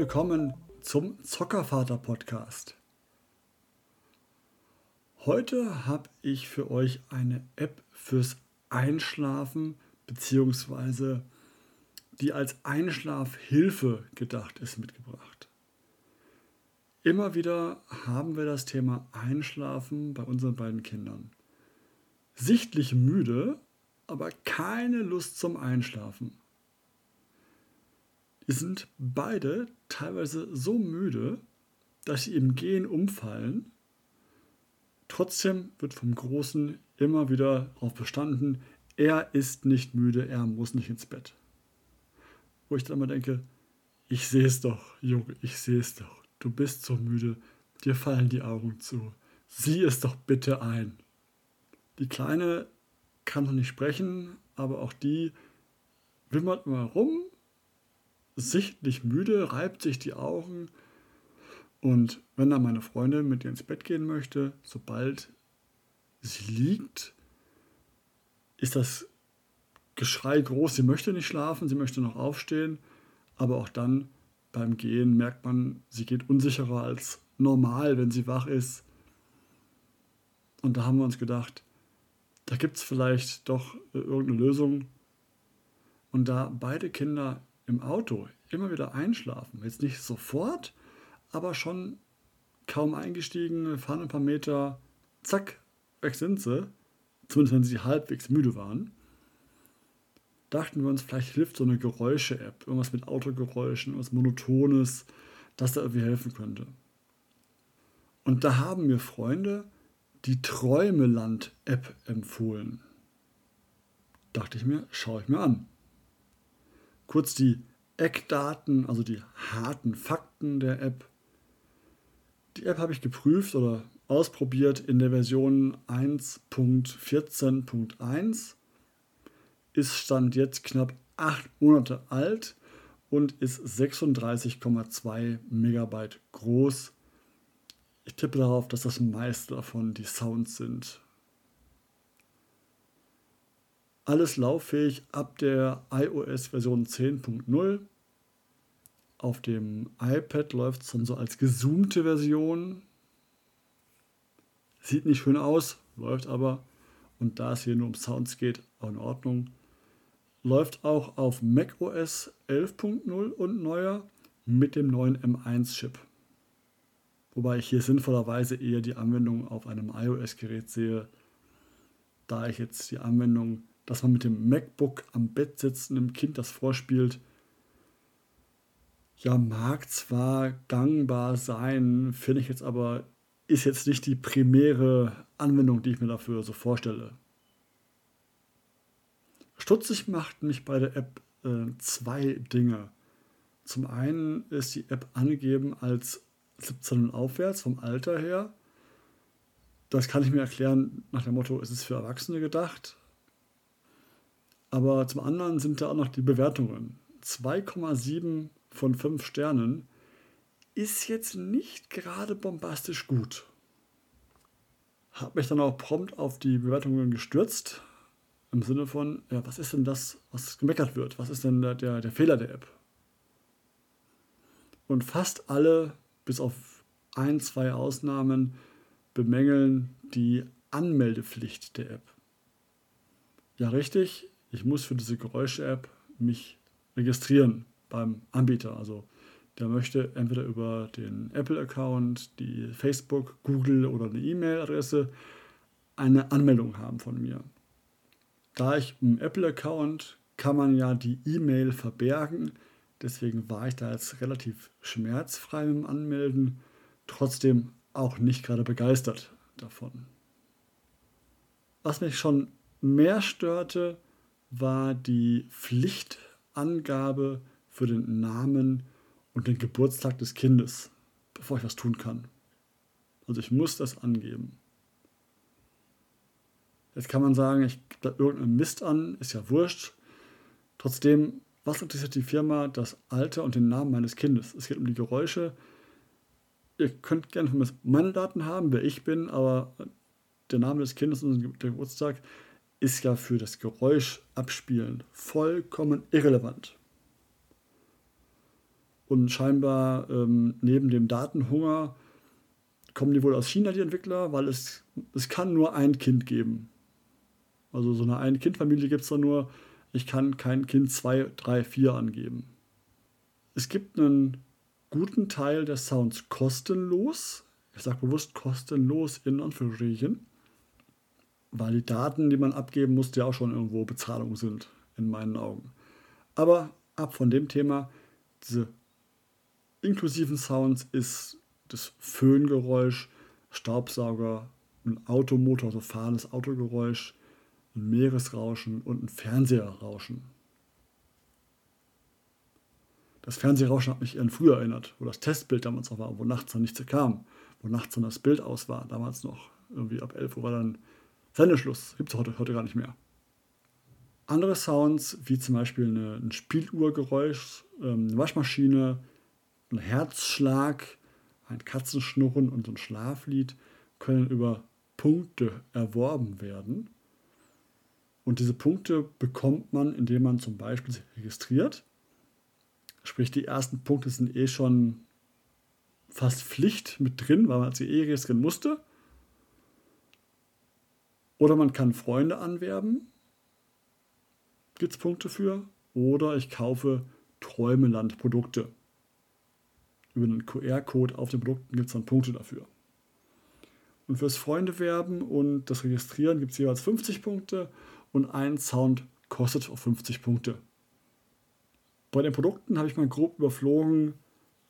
Willkommen zum Zockervater Podcast. Heute habe ich für euch eine App fürs Einschlafen beziehungsweise die als Einschlafhilfe gedacht ist mitgebracht. Immer wieder haben wir das Thema Einschlafen bei unseren beiden Kindern. Sichtlich müde, aber keine Lust zum Einschlafen. Sind beide teilweise so müde, dass sie im Gehen umfallen. Trotzdem wird vom Großen immer wieder darauf bestanden, er ist nicht müde, er muss nicht ins Bett. Wo ich dann immer denke, ich sehe es doch, Junge, ich sehe es doch. Du bist so müde, dir fallen die Augen zu. Sieh es doch bitte ein. Die Kleine kann noch nicht sprechen, aber auch die wimmert immer rum, sichtlich müde, reibt sich die Augen. Und wenn dann meine Freundin mit ihr ins Bett gehen möchte, sobald sie liegt, ist das Geschrei groß. Sie möchte nicht schlafen, sie möchte noch aufstehen, aber auch dann beim Gehen merkt man, sie geht unsicherer als normal, wenn sie wach ist. Und da haben wir uns gedacht, da gibt es vielleicht doch äh, irgendeine Lösung. Und da beide Kinder im Auto immer wieder einschlafen, jetzt nicht sofort, aber schon kaum eingestiegen, fahren ein paar Meter, zack, weg sind sie, zumindest wenn sie halbwegs müde waren, dachten wir uns, vielleicht hilft so eine Geräusche-App, irgendwas mit Autogeräuschen, was Monotones, das da irgendwie helfen könnte. Und da haben mir Freunde die Träumeland-App empfohlen. Dachte ich mir, schaue ich mir an. Kurz die Eckdaten, also die harten Fakten der App. Die App habe ich geprüft oder ausprobiert in der Version 1.14.1. Ist Stand jetzt knapp 8 Monate alt und ist 36,2 Megabyte groß ich tippe darauf, dass das meiste davon die Sounds sind. Alles lauffähig ab der iOS Version 10.0. Auf dem iPad läuft es dann so als gezoomte Version. Sieht nicht schön aus, läuft aber. Und da es hier nur um Sounds geht, auch in Ordnung. Läuft auch auf macOS 11.0 und neuer mit dem neuen M1-Chip. Wobei ich hier sinnvollerweise eher die Anwendung auf einem iOS-Gerät sehe, da ich jetzt die Anwendung, dass man mit dem MacBook am Bett sitzt und dem Kind das vorspielt, ja, mag zwar gangbar sein, finde ich jetzt aber, ist jetzt nicht die primäre Anwendung, die ich mir dafür so vorstelle. Stutzig macht mich bei der App äh, zwei Dinge. Zum einen ist die App angegeben als 17 und aufwärts vom Alter her. Das kann ich mir erklären nach dem Motto, es ist für Erwachsene gedacht. Aber zum anderen sind da auch noch die Bewertungen. 2,7 von 5 Sternen ist jetzt nicht gerade bombastisch gut. Habe mich dann auch prompt auf die Bewertungen gestürzt. Im Sinne von, ja, was ist denn das, was gemeckert wird? Was ist denn der, der, der Fehler der App? Und fast alle bis auf ein, zwei Ausnahmen bemängeln die Anmeldepflicht der App. Ja, richtig, ich muss für diese Geräusche-App mich registrieren beim Anbieter. Also der möchte entweder über den Apple-Account, die Facebook, Google oder eine E-Mail-Adresse eine Anmeldung haben von mir. Da ich im Apple-Account kann man ja die E-Mail verbergen, Deswegen war ich da jetzt relativ schmerzfrei im Anmelden, trotzdem auch nicht gerade begeistert davon. Was mich schon mehr störte, war die Pflichtangabe für den Namen und den Geburtstag des Kindes, bevor ich was tun kann. Also ich muss das angeben. Jetzt kann man sagen, ich gebe da irgendeinen Mist an, ist ja wurscht. Trotzdem was interessiert die Firma das Alter und den Namen meines Kindes? Es geht um die Geräusche. Ihr könnt gerne von mir meine Daten haben, wer ich bin, aber der Name des Kindes und der Geburtstag ist ja für das Geräusch abspielen vollkommen irrelevant. Und scheinbar ähm, neben dem Datenhunger kommen die wohl aus China, die Entwickler, weil es, es kann nur ein Kind geben. Also so eine Ein-Kind-Familie gibt es da nur. Ich kann kein Kind 2, 3, 4 angeben. Es gibt einen guten Teil der Sounds kostenlos. Ich sage bewusst kostenlos in Anführungsstrichen, weil die Daten, die man abgeben muss, ja auch schon irgendwo Bezahlung sind, in meinen Augen. Aber ab von dem Thema, diese inklusiven Sounds ist das Föhngeräusch, Staubsauger, ein Automotor, also fahrendes Autogeräusch, ein Meeresrauschen und ein Fernseherrauschen. Das Fernsehrauschen hat mich eher früher erinnert, wo das Testbild damals noch war, wo nachts dann nichts kam, wo nachts dann das Bild aus war, damals noch. Irgendwie ab 11 Uhr war dann Sendeschluss, gibt es heute, heute gar nicht mehr. Andere Sounds, wie zum Beispiel eine, ein Spieluhrgeräusch, ähm, eine Waschmaschine, ein Herzschlag, ein Katzenschnurren und ein Schlaflied, können über Punkte erworben werden. Und diese Punkte bekommt man, indem man zum Beispiel sich registriert. Sprich, die ersten Punkte sind eh schon fast Pflicht mit drin, weil man sie eh registrieren musste. Oder man kann Freunde anwerben. Gibt es Punkte für. Oder ich kaufe Träumeland-Produkte. Über einen QR-Code auf den Produkten gibt es dann Punkte dafür. Und fürs Freunde werben und das Registrieren gibt es jeweils 50 Punkte und ein Sound kostet auch 50 Punkte. Bei den Produkten habe ich mal grob überflogen,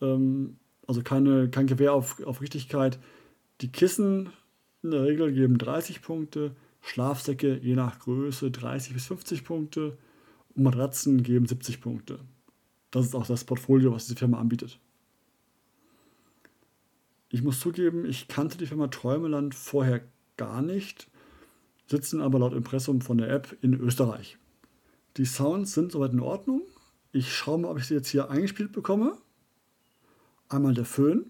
ähm, also keine, kein Gewehr auf, auf Richtigkeit. Die Kissen in der Regel geben 30 Punkte, Schlafsäcke je nach Größe 30 bis 50 Punkte und Matratzen geben 70 Punkte. Das ist auch das Portfolio, was diese Firma anbietet. Ich muss zugeben, ich kannte die Firma Träumeland vorher gar nicht sitzen aber laut Impressum von der App in Österreich. Die Sounds sind soweit in Ordnung. Ich schaue mal, ob ich sie jetzt hier eingespielt bekomme. Einmal der Föhn.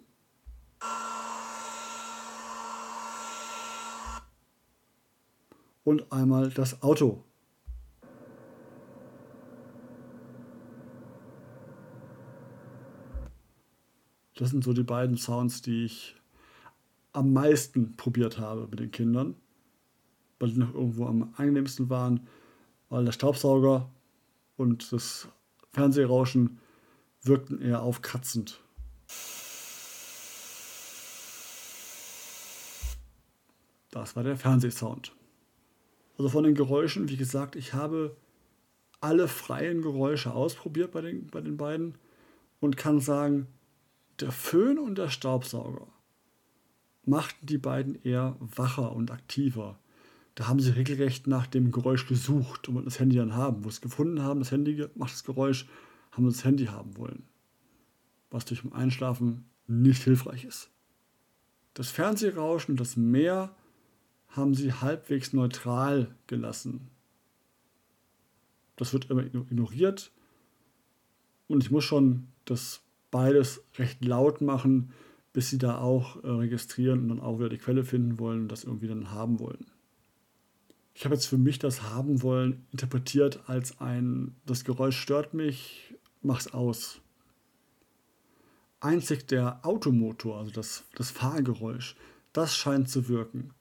Und einmal das Auto. Das sind so die beiden Sounds, die ich am meisten probiert habe mit den Kindern weil die noch irgendwo am angenehmsten waren, weil der Staubsauger und das Fernsehrauschen wirkten eher aufkratzend. Das war der Fernsehsound. Also von den Geräuschen, wie gesagt, ich habe alle freien Geräusche ausprobiert bei den, bei den beiden und kann sagen, der Föhn und der Staubsauger machten die beiden eher wacher und aktiver da haben sie regelrecht nach dem Geräusch gesucht und das Handy dann haben. Wo sie es gefunden haben, das Handy macht das Geräusch, haben sie das Handy haben wollen. Was durch dem Einschlafen nicht hilfreich ist. Das Fernsehrauschen und das Meer haben sie halbwegs neutral gelassen. Das wird immer ignoriert. Und ich muss schon das beides recht laut machen, bis sie da auch äh, registrieren und dann auch wieder die Quelle finden wollen und das irgendwie dann haben wollen. Ich habe jetzt für mich das haben wollen interpretiert als ein, das Geräusch stört mich, mach's aus. Einzig der Automotor, also das, das Fahrgeräusch, das scheint zu wirken.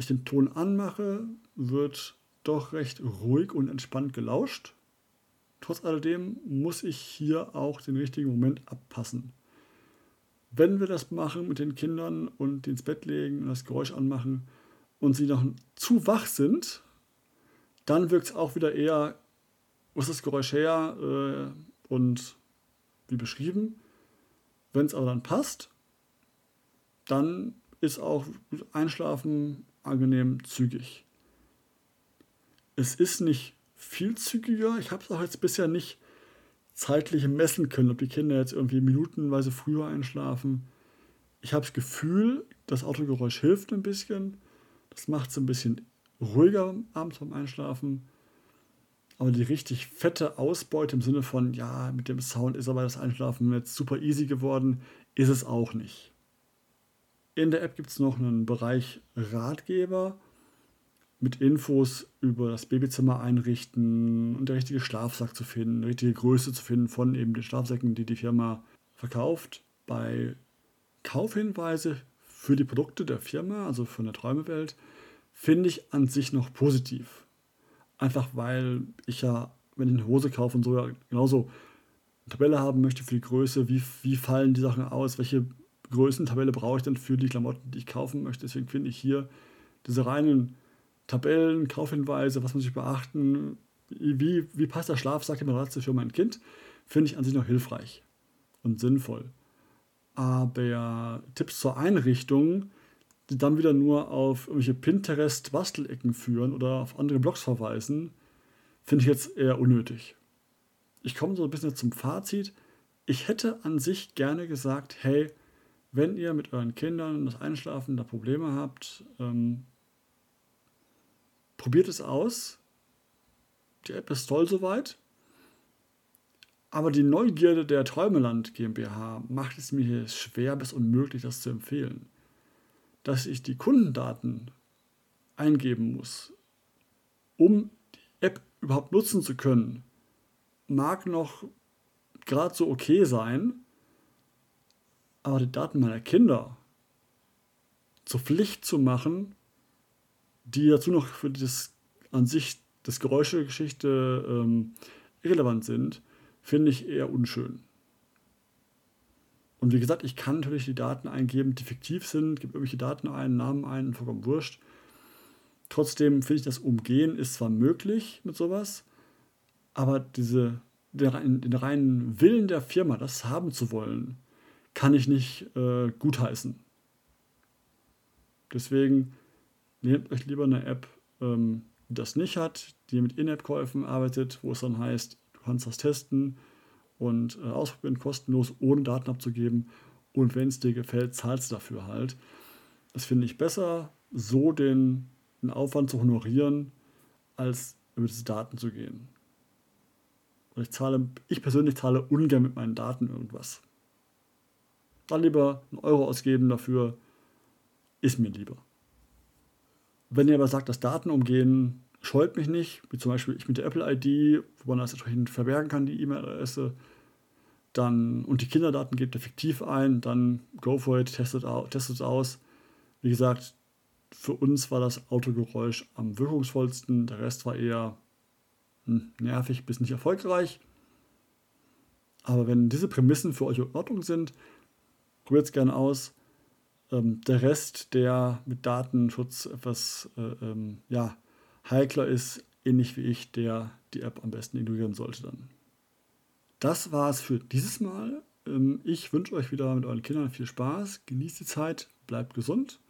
Ich den Ton anmache, wird doch recht ruhig und entspannt gelauscht. Trotz alledem muss ich hier auch den richtigen Moment abpassen. Wenn wir das machen mit den Kindern und ins Bett legen und das Geräusch anmachen, und sie noch zu wach sind, dann wirkt es auch wieder eher, wo ist das Geräusch her äh, und wie beschrieben. Wenn es aber dann passt, dann ist auch Einschlafen angenehm zügig. Es ist nicht viel zügiger. Ich habe es auch jetzt bisher nicht zeitlich messen können, ob die Kinder jetzt irgendwie minutenweise früher einschlafen. Ich habe das Gefühl, das Autogeräusch hilft ein bisschen. Das macht es ein bisschen ruhiger abends beim Einschlafen. Aber die richtig fette Ausbeute im Sinne von, ja, mit dem Sound ist aber das Einschlafen jetzt super easy geworden, ist es auch nicht. In der App gibt es noch einen Bereich Ratgeber. mit Infos über das Babyzimmer einrichten und der richtige Schlafsack zu finden, die richtige Größe zu finden von eben den Schlafsäcken, die die Firma verkauft. Bei Kaufhinweise für die Produkte der Firma, also von der Träumewelt, finde ich an sich noch positiv. Einfach weil ich ja, wenn ich eine Hose kaufe und so, ja genauso eine Tabelle haben möchte für die Größe, wie, wie fallen die Sachen aus, welche Größentabelle brauche ich dann für die Klamotten, die ich kaufen möchte. Deswegen finde ich hier diese reinen Tabellen, Kaufhinweise, was muss ich beachten, wie, wie passt der Schlafsack im Matratze für mein Kind, finde ich an sich noch hilfreich und sinnvoll. Aber Tipps zur Einrichtung, die dann wieder nur auf irgendwelche Pinterest-Bastelecken führen oder auf andere Blogs verweisen, finde ich jetzt eher unnötig. Ich komme so ein bisschen zum Fazit. Ich hätte an sich gerne gesagt, hey, wenn ihr mit euren Kindern das Einschlafen da Probleme habt, ähm, probiert es aus. Die App ist toll soweit. Aber die Neugierde der Träumeland GmbH macht es mir schwer bis unmöglich, das zu empfehlen. Dass ich die Kundendaten eingeben muss, um die App überhaupt nutzen zu können, mag noch gerade so okay sein, aber die Daten meiner Kinder zur Pflicht zu machen, die dazu noch für das an sich das Geräuschegeschichte ähm, irrelevant sind, finde ich eher unschön. Und wie gesagt, ich kann natürlich die Daten eingeben, die fiktiv sind, gebe irgendwelche Daten ein, Namen ein, vollkommen wurscht. Trotzdem finde ich, das Umgehen ist zwar möglich mit sowas, aber diese, den, den reinen Willen der Firma, das haben zu wollen, kann ich nicht äh, gutheißen. Deswegen nehmt euch lieber eine App, ähm, die das nicht hat, die mit In-App-Käufen arbeitet, wo es dann heißt, du kannst das testen und äh, ausprobieren kostenlos, ohne Daten abzugeben. Und wenn es dir gefällt, zahlst du dafür halt. Das finde ich besser, so den, den Aufwand zu honorieren, als über diese Daten zu gehen. Und ich zahle, ich persönlich zahle ungern mit meinen Daten irgendwas. Dann lieber einen Euro ausgeben dafür, ist mir lieber. Wenn ihr aber sagt, das Datenumgehen scheut mich nicht, wie zum Beispiel ich mit der Apple-ID, wo man das entsprechend verbergen kann, die E-Mail-Adresse, dann und die Kinderdaten gebt ihr fiktiv ein, dann go for it, testet, es aus. Wie gesagt, für uns war das Autogeräusch am wirkungsvollsten, der Rest war eher hm, nervig bis nicht erfolgreich. Aber wenn diese Prämissen für euch in Ordnung sind, probiert es gerne aus. Ähm, der Rest, der mit Datenschutz etwas äh, ähm, ja, heikler ist, ähnlich wie ich, der die App am besten ignorieren sollte dann. Das war es für dieses Mal. Ähm, ich wünsche euch wieder mit euren Kindern viel Spaß, genießt die Zeit, bleibt gesund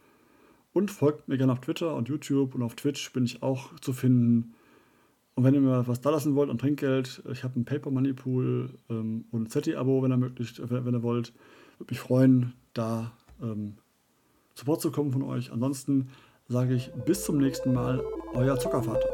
und folgt mir gerne auf Twitter und YouTube und auf Twitch bin ich auch zu finden. Und wenn ihr mir was da lassen wollt an Trinkgeld, ich habe ein Paper Money Pool ähm, und ein ZT-Abo, wenn wenn, wenn ihr wollt. Würde mich freuen, da ähm, Support zu kommen von euch. Ansonsten sage ich bis zum nächsten Mal, euer Zuckervater.